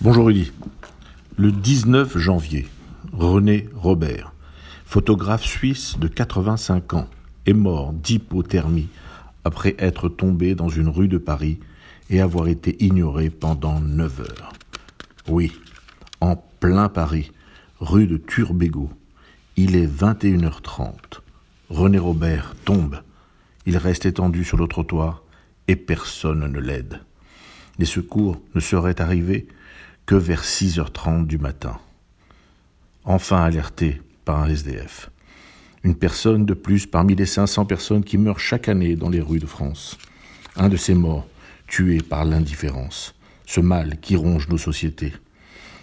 Bonjour Rudy. Le 19 janvier, René Robert, photographe suisse de 85 ans, est mort d'hypothermie après être tombé dans une rue de Paris et avoir été ignoré pendant 9 heures. Oui, en plein Paris, rue de Turbégo. Il est 21h30. René Robert tombe. Il reste étendu sur le trottoir et personne ne l'aide. Les secours ne seraient arrivés que vers 6h30 du matin. Enfin alerté par un SDF. Une personne de plus parmi les 500 personnes qui meurent chaque année dans les rues de France. Un de ces morts, tué par l'indifférence, ce mal qui ronge nos sociétés.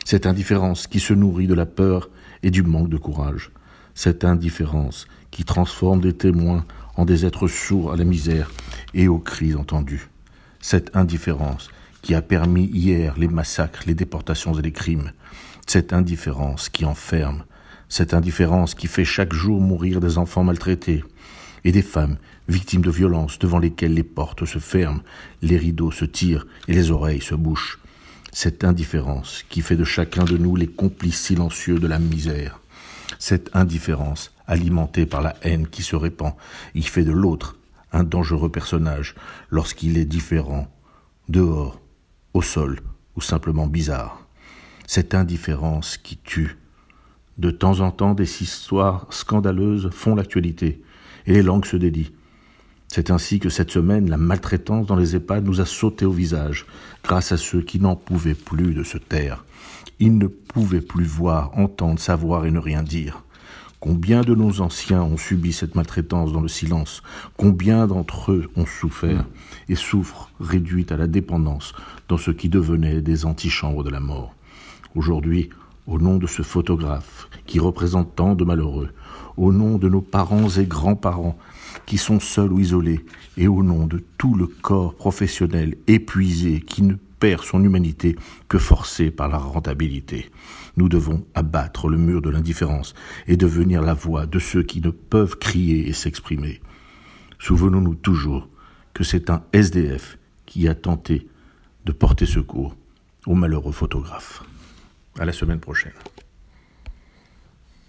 Cette indifférence qui se nourrit de la peur et du manque de courage. Cette indifférence qui transforme des témoins en des êtres sourds à la misère et aux cris entendus. Cette indifférence qui a permis hier les massacres, les déportations et les crimes, cette indifférence qui enferme, cette indifférence qui fait chaque jour mourir des enfants maltraités et des femmes victimes de violences devant lesquelles les portes se ferment, les rideaux se tirent et les oreilles se bouchent, cette indifférence qui fait de chacun de nous les complices silencieux de la misère, cette indifférence alimentée par la haine qui se répand, il fait de l'autre un dangereux personnage lorsqu'il est différent, dehors, au sol ou simplement bizarre. Cette indifférence qui tue. De temps en temps, des histoires scandaleuses font l'actualité et les langues se dédient. C'est ainsi que cette semaine, la maltraitance dans les EHPAD nous a sauté au visage, grâce à ceux qui n'en pouvaient plus de se taire. Ils ne pouvaient plus voir, entendre, savoir et ne rien dire. Combien de nos anciens ont subi cette maltraitance dans le silence? Combien d'entre eux ont souffert et souffrent, réduits à la dépendance, dans ce qui devenait des antichambres de la mort? Aujourd'hui, au nom de ce photographe qui représente tant de malheureux, au nom de nos parents et grands-parents qui sont seuls ou isolés, et au nom de tout le corps professionnel épuisé qui ne perd son humanité que forcé par la rentabilité. Nous devons abattre le mur de l'indifférence et devenir la voix de ceux qui ne peuvent crier et s'exprimer. Souvenons-nous toujours que c'est un SDF qui a tenté de porter secours au malheureux photographe. À la semaine prochaine.